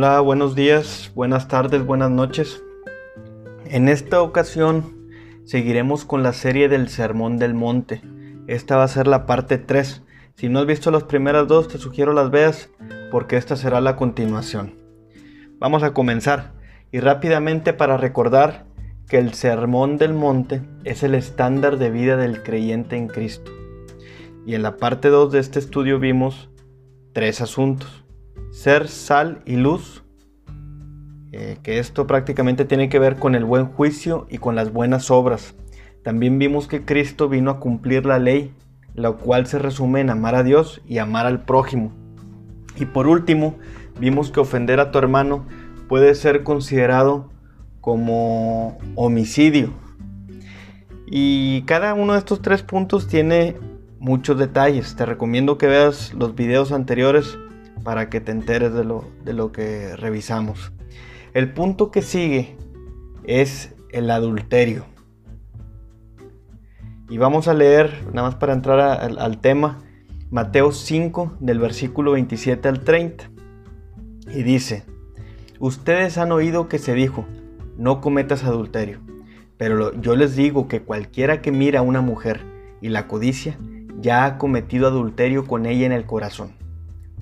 Hola, buenos días, buenas tardes, buenas noches. En esta ocasión seguiremos con la serie del Sermón del Monte. Esta va a ser la parte 3. Si no has visto las primeras dos, te sugiero las veas porque esta será la continuación. Vamos a comenzar y rápidamente para recordar que el Sermón del Monte es el estándar de vida del creyente en Cristo. Y en la parte 2 de este estudio vimos tres asuntos ser sal y luz, eh, que esto prácticamente tiene que ver con el buen juicio y con las buenas obras. También vimos que Cristo vino a cumplir la ley, la cual se resume en amar a Dios y amar al prójimo. Y por último, vimos que ofender a tu hermano puede ser considerado como homicidio. Y cada uno de estos tres puntos tiene muchos detalles. Te recomiendo que veas los videos anteriores para que te enteres de lo, de lo que revisamos. El punto que sigue es el adulterio. Y vamos a leer, nada más para entrar al, tema, Mateo 5 del versículo 27 al 30. Y dice, ustedes han oído que se dijo, no cometas adulterio. Pero yo les digo que cualquiera que mira a una mujer y la codicia, ya ha cometido adulterio con ella en el corazón.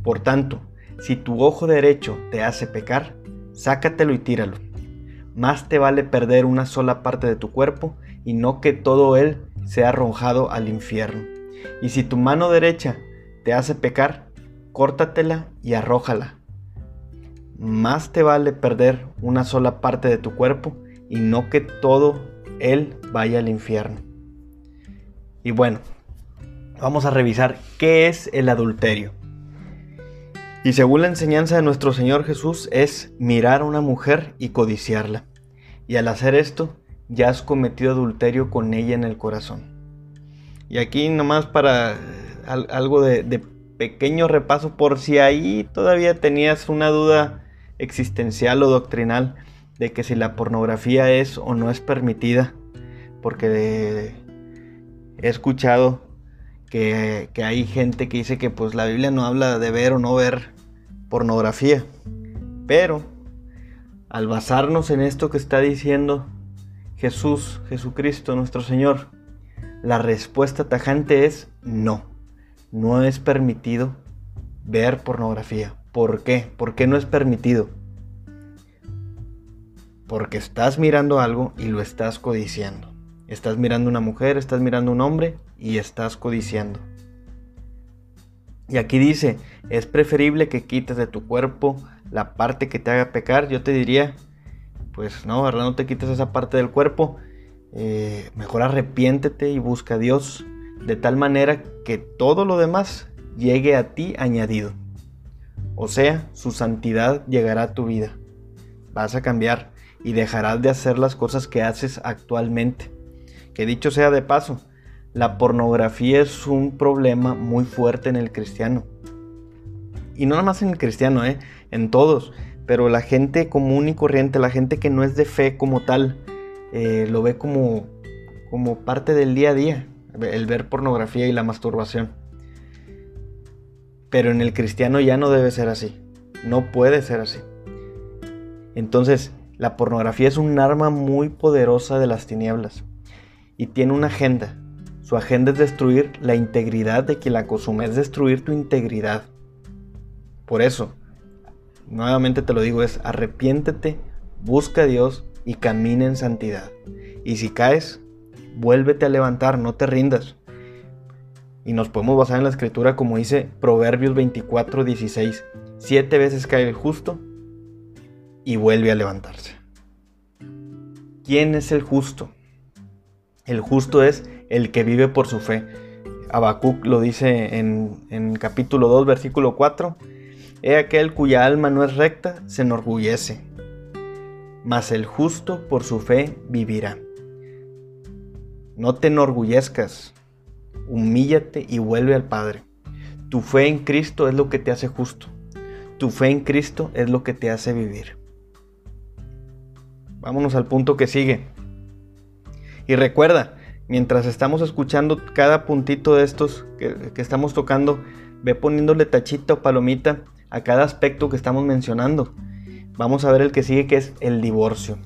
Por tanto, si tu ojo derecho te hace pecar, sácatelo y tíralo. Más te vale perder una sola parte de tu cuerpo y no que todo él sea arrojado al infierno. Y si tu mano derecha te hace pecar, córtatela y arrójala. Más te vale perder una sola parte de tu cuerpo y no que todo él vaya al infierno. Y bueno, vamos a revisar qué es el adulterio. Y según la enseñanza de nuestro Señor Jesús es mirar a una mujer y codiciarla. Y al hacer esto, ya has cometido adulterio con ella en el corazón. Y aquí nomás para algo de, pequeño repaso por si ahí todavía tenías una duda existencial o doctrinal de que si la pornografía es o no es permitida. Porque he escuchado que, que, hay gente que dice que pues la Biblia no habla de ver o no ver pornografía. Pero al basarnos en esto que está diciendo Jesús, Jesucristo, nuestro Señor, la respuesta tajante es no. No es permitido ver pornografía. ¿Por qué? ¿Por qué no es permitido? Porque estás mirando algo y lo estás codiciando. Estás mirando una mujer, estás mirando un hombre y estás codiciando. Y aquí dice, es preferible que quites de tu cuerpo la parte que te haga pecar. Yo te diría, pues no, ¿verdad? No te quites esa parte del cuerpo. Eh, mejor arrepiéntete y busca a Dios de tal manera que todo lo demás llegue a ti añadido. O sea, su santidad llegará a tu vida. Vas a cambiar y dejarás de hacer las cosas que haces actualmente. Que dicho sea de paso, la pornografía es un problema muy fuerte en el cristiano. Y no nada más en el cristiano, ¿eh? en todos. Pero la gente común y corriente, la gente que no es de fe como tal, eh, lo ve como, como parte del día a día, el ver pornografía y la masturbación. Pero en el cristiano ya no debe ser así. No puede ser así. Entonces, la pornografía es un arma muy poderosa de las tinieblas y tiene una agenda su agenda es destruir la integridad de quien la consume, es destruir tu integridad. Por eso, nuevamente te lo digo, es arrepiéntete, busca a Dios y camina en santidad. Y si caes, vuélvete a levantar, no te rindas. Y nos podemos basar en la escritura como dice Proverbios 24, 16. Siete veces cae el justo y vuelve a levantarse. ¿Quién es el justo? El justo es el que vive por su fe. Habacuc lo dice en, capítulo 2, versículo 4. He aquel cuya alma no es recta, se enorgullece, mas el justo por su fe vivirá. No te enorgullezcas, humíllate y vuelve al Padre. Tu fe en Cristo es lo que te hace justo. Tu fe en Cristo es lo que te hace vivir. Vámonos al punto que sigue. Y recuerda, mientras estamos escuchando cada puntito de estos que, estamos tocando, ve poniéndole tachito o palomita a cada aspecto que estamos mencionando. Vamos a ver el que sigue que es el divorcio.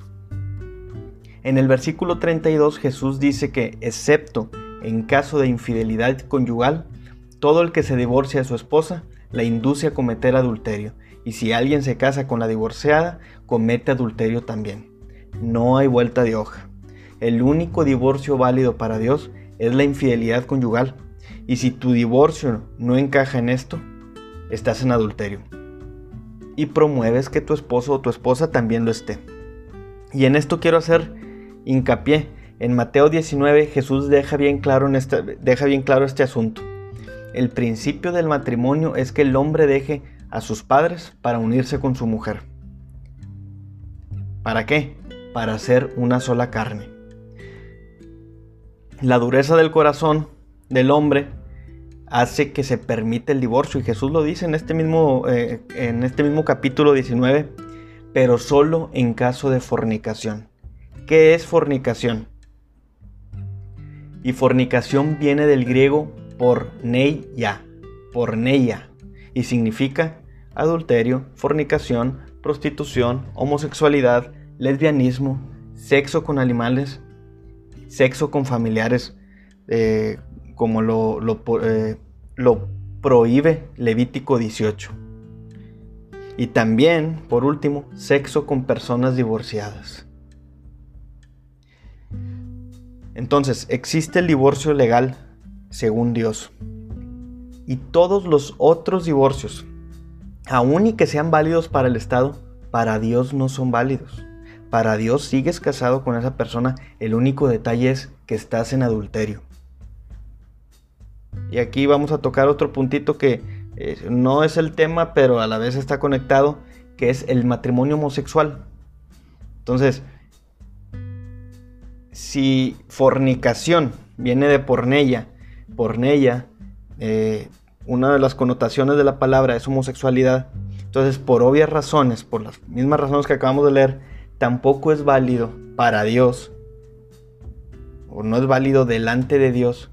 En el versículo 32 Jesús dice que, excepto en caso de infidelidad conyugal, todo el que se divorcia de su esposa la induce a cometer adulterio, y si alguien se casa con la divorciada, comete adulterio también. No hay vuelta de hoja. El único divorcio válido para Dios es la infidelidad conyugal, y si tu divorcio no encaja en esto, estás en adulterio. Y promueves que tu esposo o tu esposa también lo esté. Y en esto quiero hacer hincapié. En Mateo 19 Jesús deja bien claro, en este, deja bien claro este asunto. El principio del matrimonio es que el hombre deje a sus padres para unirse con su mujer. ¿Para qué? Para hacer una sola carne. La dureza del corazón del hombre hace que se permite el divorcio y Jesús lo dice en este mismo, eh, en este mismo capítulo 19, pero solo en caso de fornicación. ¿Qué es fornicación? Y fornicación viene del griego porneia, porneia, y significa adulterio, fornicación, prostitución, homosexualidad, lesbianismo, sexo con animales, sexo con familiares, eh, como lo, eh, lo prohíbe Levítico 18. Y también, por último, sexo con personas divorciadas. Entonces, existe el divorcio legal según Dios. Y todos los otros divorcios, aun y que sean válidos para el Estado, para Dios no son válidos. Para Dios sigues casado con esa persona, el único detalle es que estás en adulterio. Y aquí vamos a tocar otro puntito que eh, no es el tema, pero a la vez está conectado, que es el matrimonio homosexual. Entonces, si fornicación viene de pornella, pornella, eh, una de las connotaciones de la palabra es homosexualidad, entonces por obvias razones, por las mismas razones que acabamos de leer, tampoco es válido para Dios, o no es válido delante de Dios,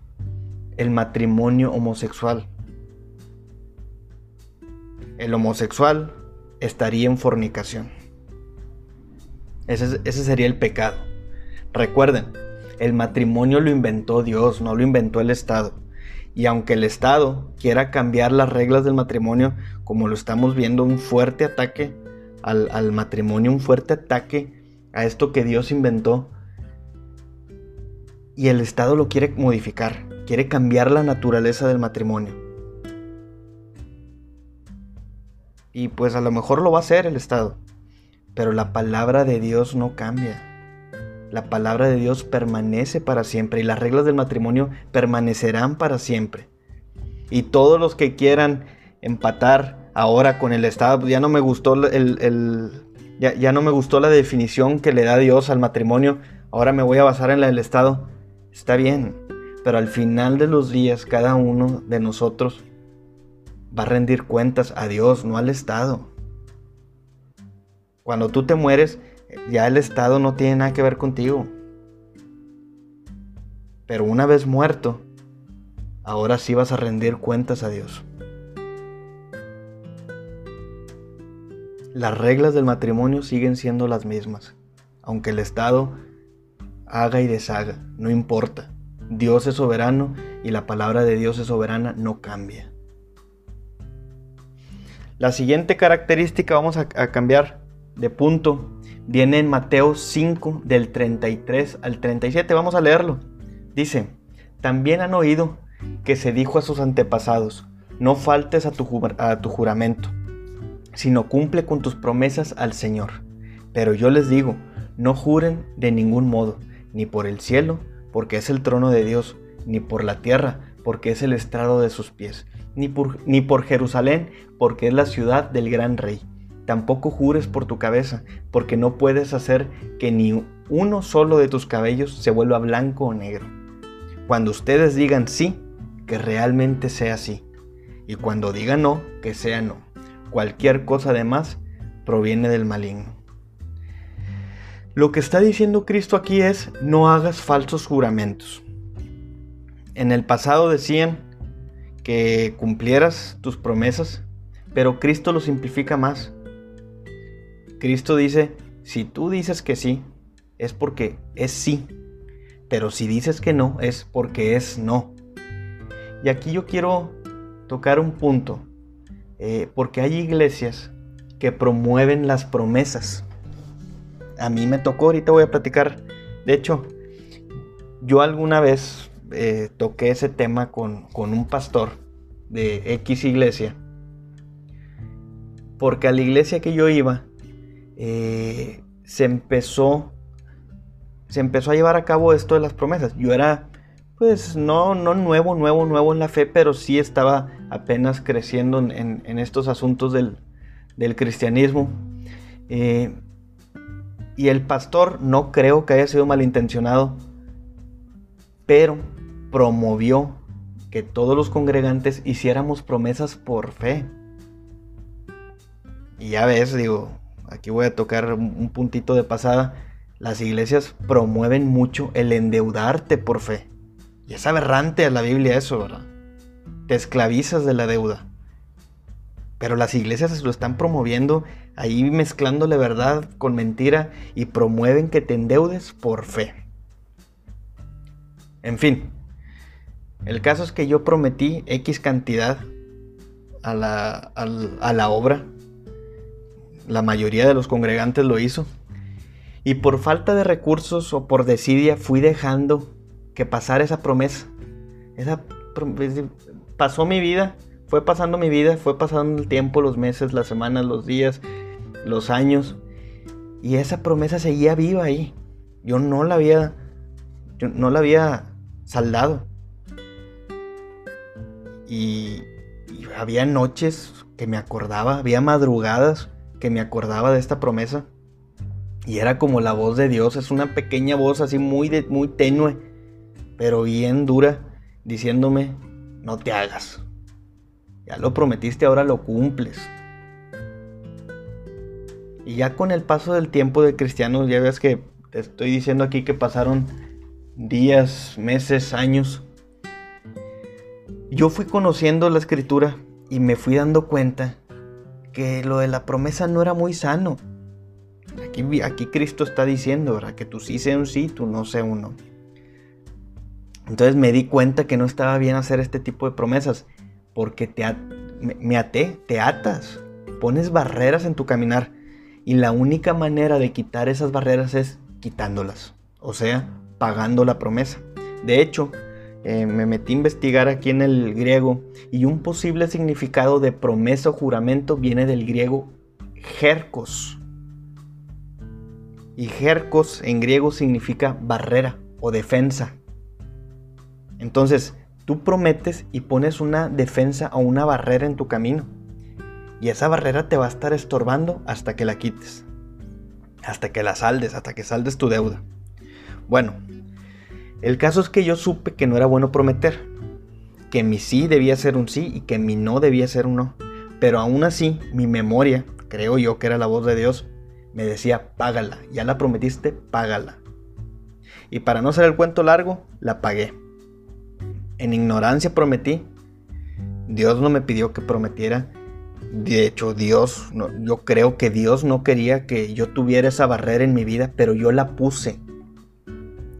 el matrimonio homosexual. El homosexual estaría en fornicación. Ese, sería el pecado. Recuerden, el matrimonio lo inventó Dios, no lo inventó el Estado. Y aunque el Estado quiera cambiar las reglas del matrimonio, como lo estamos viendo, un fuerte ataque al, matrimonio, un fuerte ataque a esto que Dios inventó, y el Estado lo quiere modificar, quiere cambiar la naturaleza del matrimonio. Y pues a lo mejor lo va a hacer el Estado, pero la palabra de Dios no cambia. La palabra de Dios permanece para siempre y las reglas del matrimonio permanecerán para siempre. Y todos los que quieran empatar ahora con el Estado, ya no me gustó el, ya, no me gustó la definición que le da Dios al matrimonio, ahora me voy a basar en la del Estado. Está bien, pero al final de los días cada uno de nosotros va a rendir cuentas a Dios, no al Estado. Cuando tú te mueres, ya el Estado no tiene nada que ver contigo. Pero una vez muerto, ahora sí vas a rendir cuentas a Dios. Las reglas del matrimonio siguen siendo las mismas, aunque el Estado haga y deshaga, no importa. Dios es soberano y la palabra de Dios es soberana, no cambia. La siguiente característica vamos a, cambiar de punto viene en Mateo 5 del 33 al 37. Vamos a leerlo. Dice, también han oído que se dijo a sus antepasados, no faltes a tu juramento, sino cumple con tus promesas al Señor. Pero yo les digo, no juren de ningún modo, ni por el cielo, porque es el trono de Dios, ni por la tierra, porque es el estrado de sus pies, ni por, ni por Jerusalén, porque es la ciudad del gran rey Tampoco jures por tu cabeza, porque no puedes hacer que ni uno solo de tus cabellos se vuelva blanco o negro. Cuando ustedes digan sí, que realmente sea sí. Y cuando digan no, que sea no. Cualquier cosa además proviene del maligno. Lo que está diciendo Cristo aquí es, no hagas falsos juramentos. En el pasado decían que cumplieras tus promesas, pero Cristo lo simplifica más Cristo dice, si tú dices que sí, es porque es sí. Pero si dices que no, es porque es no. Y aquí yo quiero tocar un punto, eh, porque hay iglesias que promueven las promesas. A mí me tocó, ahorita voy a platicar, de hecho, yo alguna vez eh, toqué ese tema con, un pastor de X iglesia, porque a la iglesia que yo iba eh, se empezó se empezó a llevar a cabo esto de las promesas. Yo era, pues, no, no nuevo, nuevo, nuevo en la fe, pero sí estaba apenas creciendo en, estos asuntos del, cristianismo. Eh, y el pastor no creo que haya sido malintencionado, pero promovió que todos los congregantes hiciéramos promesas por fe. Y ya ves, digo, aquí voy a tocar un puntito de pasada las iglesias promueven mucho el endeudarte por fe. Y es aberrante a la Biblia eso, ¿verdad? Te esclavizas de la deuda. Pero las iglesias lo están promoviendo ahí mezclándole verdad con mentira y promueven que te endeudes por fe. En fin, el caso es que yo prometí X cantidad a la, a la obra. La mayoría de los congregantes lo hizo. Y por falta de recursos o por desidia fui dejando que pasara esa promesa. Esa pasó mi vida, fue pasando mi vida, fue pasando el tiempo, los meses, las semanas, los días, los años. Y esa promesa seguía viva ahí. Yo no la había, yo no la había saldado. Y, y había noches que me acordaba, había madrugadas que me acordaba de esta promesa. Y era como la voz de Dios, es una pequeña voz así muy, muy tenue, pero bien dura, diciéndome, no te hagas. Ya lo prometiste, ahora lo cumples. Y ya con el paso del tiempo de cristianos, ya ves que te estoy diciendo aquí que pasaron días, meses, años. Yo fui conociendo la escritura y me fui dando cuenta que lo de la promesa no era muy sano. Aquí, Cristo está diciendo, ¿verdad? Que tú sí sea un sí, tú no sea un no. Entonces me di cuenta que no estaba bien hacer este tipo de promesas, porque te me, até, te atas, pones barreras en tu caminar. Y la única manera de quitar esas barreras es quitándolas, o sea, pagando la promesa. De hecho, eh, me metí a investigar aquí en el griego y un posible significado de promesa o juramento viene del griego jercos, y jercos en griego significa barrera o defensa. Entonces, tú prometes y pones una defensa o una barrera en tu camino. Y esa barrera te va a estar estorbando hasta que la quites. Hasta que la saldes, hasta que saldes tu deuda. Bueno, el caso es que yo supe que no era bueno prometer. Que mi sí debía ser un sí y que mi no debía ser un no. Pero aún así, mi memoria, creo yo que era la voz de Dios, me decía, págala, ya la prometiste, págala. Y para no ser el cuento largo, la pagué. En ignorancia prometí. Dios no me pidió que prometiera. De hecho, Dios, yo creo que Dios no quería que yo tuviera esa barrera en mi vida, pero yo la puse.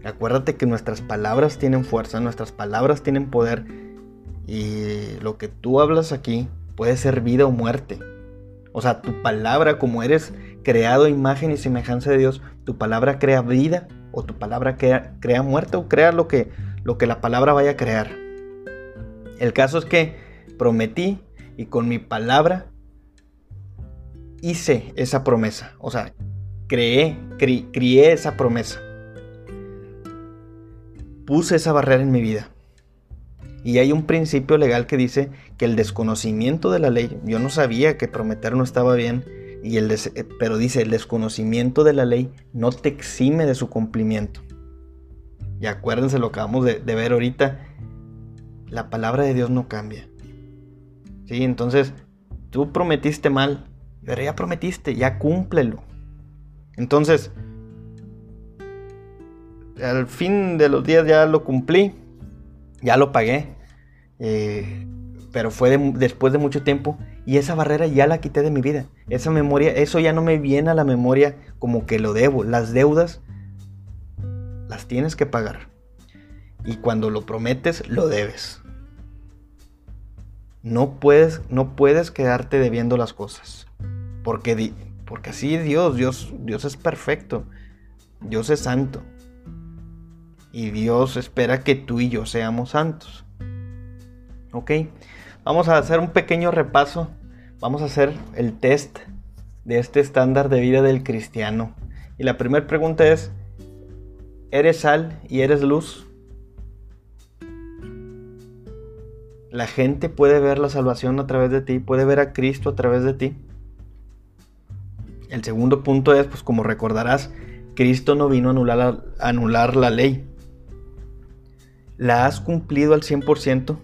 Acuérdate que nuestras palabras tienen fuerza, nuestras palabras tienen poder y lo que tú hablas aquí puede ser vida o muerte. O sea, tu palabra, como eres creado imagen y semejanza de Dios, tu palabra crea vida o tu palabra crea, crea muerte o crea lo que, lo que la palabra vaya a crear. El caso es que prometí y con mi palabra hice esa promesa. O sea, creé, crié esa promesa. Puse esa barrera en mi vida. Y hay un principio legal que dice que el desconocimiento de la ley, yo no sabía que prometer no estaba bien, y el eh, pero dice, el desconocimiento de la ley no te exime de su cumplimiento. Y acuérdense lo que acabamos de, ver ahorita, la palabra de Dios no cambia. ¿Sí? Entonces, tú prometiste mal, pero ya prometiste, ya cúmplelo. Entonces, al fin de los días ya lo cumplí, ya lo pagué. Eh, pero fue después de mucho tiempo y esa barrera ya la quité de mi vida. Esa memoria, eso ya no me viene a la memoria como que lo debo. Las deudas las tienes que pagar. Y cuando lo prometes, lo debes. No puedes, no puedes quedarte debiendo las cosas. Porque, porque así Dios, Dios, Dios es perfecto. Dios es santo. Y Dios espera que tú y yo seamos santos. ¿Ok? Vamos a hacer un pequeño repaso. Vamos a hacer el test de este estándar de vida del cristiano. Y la primera pregunta es, ¿eres sal y eres luz? La gente puede ver la salvación a través de ti, puede ver a Cristo a través de ti. El segundo punto es, pues como recordarás, Cristo no vino a anular, a anular la ley. ¿La has cumplido al 100%?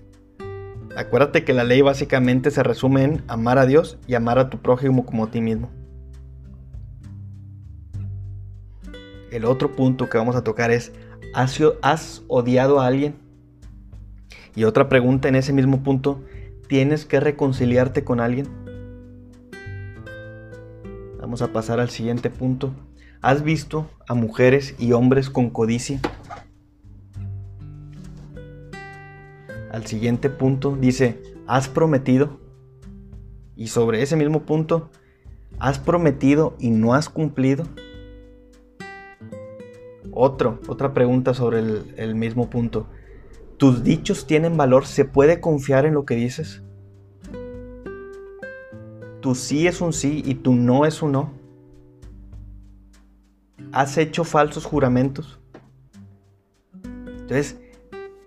Acuérdate que la ley básicamente se resume en amar a Dios y amar a tu prójimo como a ti mismo. El otro punto que vamos a tocar es, ¿has, odiado a alguien? Y otra pregunta en ese mismo punto, ¿tienes que reconciliarte con alguien? Vamos a pasar al siguiente punto. ¿Has visto a mujeres y hombres con codicia? al siguiente punto, dice, has prometido. Y sobre ese mismo punto, has prometido y no has cumplido. Otro, otra pregunta sobre el, el mismo punto. ¿Tus dichos tienen valor? ¿Se puede confiar en lo que dices? Tu sí es un sí y tu no es un no. ¿Has hecho falsos juramentos? Entonces,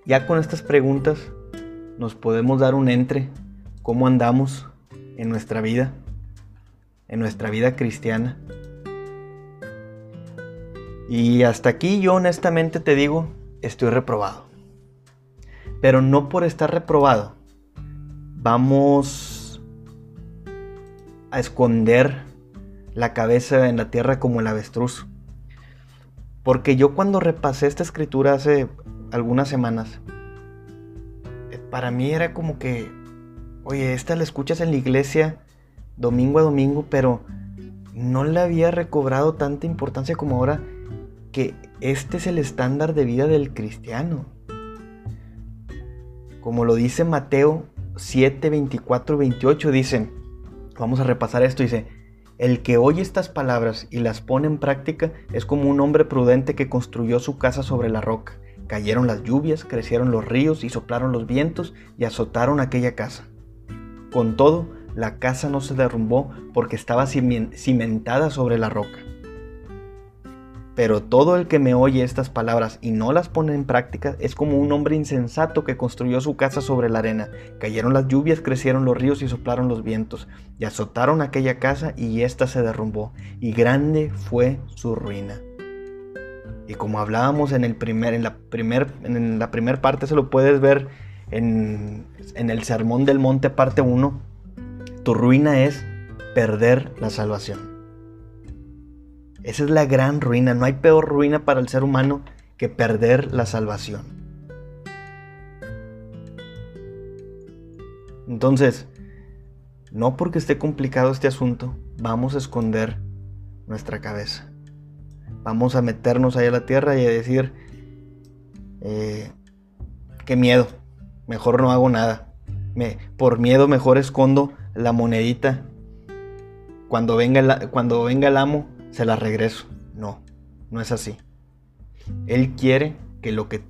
ya con estas preguntas nos podemos dar un entre, cómo andamos en nuestra vida, en nuestra vida cristiana. Y hasta aquí yo honestamente te digo, estoy reprobado. Pero no por estar reprobado, vamos a esconder la cabeza en la tierra como el avestruz. Porque yo cuando repasé esta escritura hace algunas semanas, para mí era como que, oye, esta la escuchas en la iglesia domingo a domingo, pero no le había recobrado tanta importancia como ahora que este es el estándar de vida del cristiano. Como lo dice Mateo 7, 24, 28, dicen, vamos a repasar esto, dice, el que oye estas palabras y las pone en práctica es como un hombre prudente que construyó su casa sobre la roca. Cayeron las lluvias, crecieron los ríos y soplaron los vientos y azotaron aquella casa. Con todo, la casa no se derrumbó porque estaba cimentada sobre la roca. Pero todo el que me oye estas palabras y no las pone en práctica es como un hombre insensato que construyó su casa sobre la arena. Cayeron las lluvias, crecieron los ríos y soplaron los vientos, y azotaron aquella casa y ésta se derrumbó, y grande fue su ruina. Y como hablábamos en, el primer, en, la, primer, primera parte, se lo puedes ver en, en el Sermón del Monte parte 1, tu ruina es perder la salvación. Esa es la gran ruina. No hay peor ruina para el ser humano que perder la salvación. Entonces, no porque esté complicado este asunto, vamos a esconder nuestra cabeza vamos a meternos ahí a la tierra y a decir, eh, qué miedo, mejor no hago nada. Me, por miedo mejor escondo la monedita. Cuando venga, cuando venga el amo, se la regreso. No, no es así. Él quiere que lo que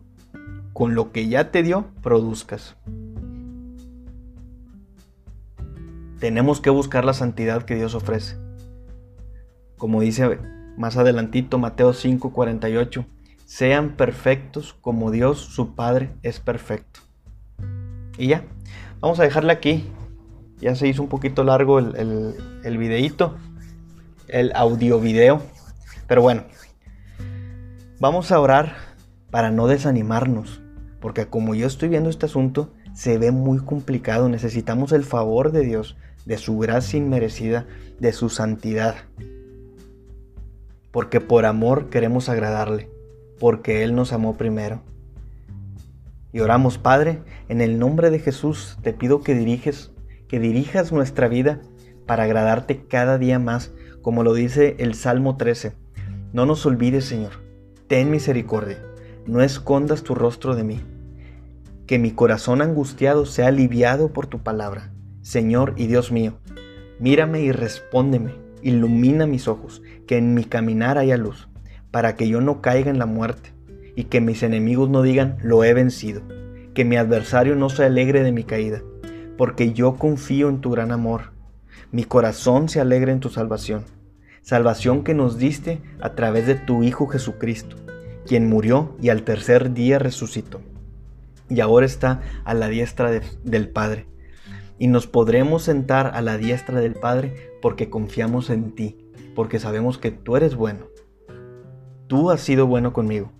con lo que ya te dio produzcas. Tenemos que buscar la santidad que Dios ofrece. Como dice más adelantito, Mateo 5:48, sean perfectos como Dios su Padre es perfecto. Y ya, vamos a dejarle aquí. Ya se hizo un poquito largo el, el, el videíto, el audio video. Pero bueno, vamos a orar para no desanimarnos. Porque como yo estoy viendo este asunto, se ve muy complicado. Necesitamos el favor de Dios, de su gracia inmerecida, de su santidad porque por amor queremos agradarle, porque Él nos amó primero. Y oramos, Padre, en el nombre de Jesús te pido que diriges, que dirijas nuestra vida para agradarte cada día más, como lo dice el Salmo 13. No nos olvides, Señor. Ten misericordia. No escondas tu rostro de mí. Que mi corazón angustiado sea aliviado por tu palabra. Señor y Dios mío, mírame y respóndeme. Ilumina mis ojos, que en mi caminar haya luz, para que yo no caiga en la muerte y que mis enemigos no digan, lo he vencido, que mi adversario no se alegre de mi caída, porque yo confío en tu gran amor. Mi corazón se alegra en tu salvación, salvación que nos diste a través de tu Hijo Jesucristo, quien murió y al tercer día resucitó, y ahora está a la diestra del Padre. Y nos podremos sentar a la diestra del Padre porque confiamos en ti, porque sabemos que tú eres bueno. Tú has sido bueno conmigo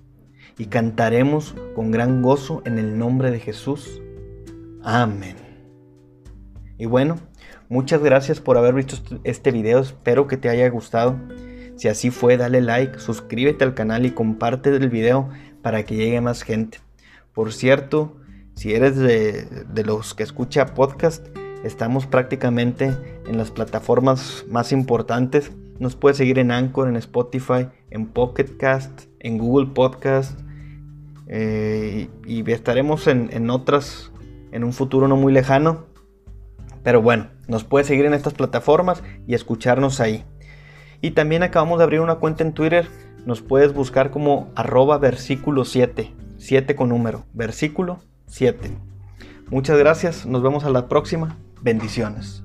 y cantaremos con gran gozo en el nombre de Jesús. Amén. Y bueno, muchas gracias por haber visto este video, espero que te haya gustado. Si así fue, dale like, suscríbete al canal y comparte el video para que llegue más gente. Por cierto, si eres de, de los que escucha podcast, estamos prácticamente en las plataformas más importantes. Nos puedes seguir en Anchor, en Spotify, en Pocket Cast, en Google Podcast, eh, y estaremos en, otras en un futuro no muy lejano. Pero bueno, nos puedes seguir en estas plataformas y escucharnos ahí. Y también acabamos de abrir una cuenta en Twitter. Nos puedes buscar como arroba versículo 7. 7 con número. Versículo 7. Muchas gracias. Nos vemos a la próxima. Bendiciones.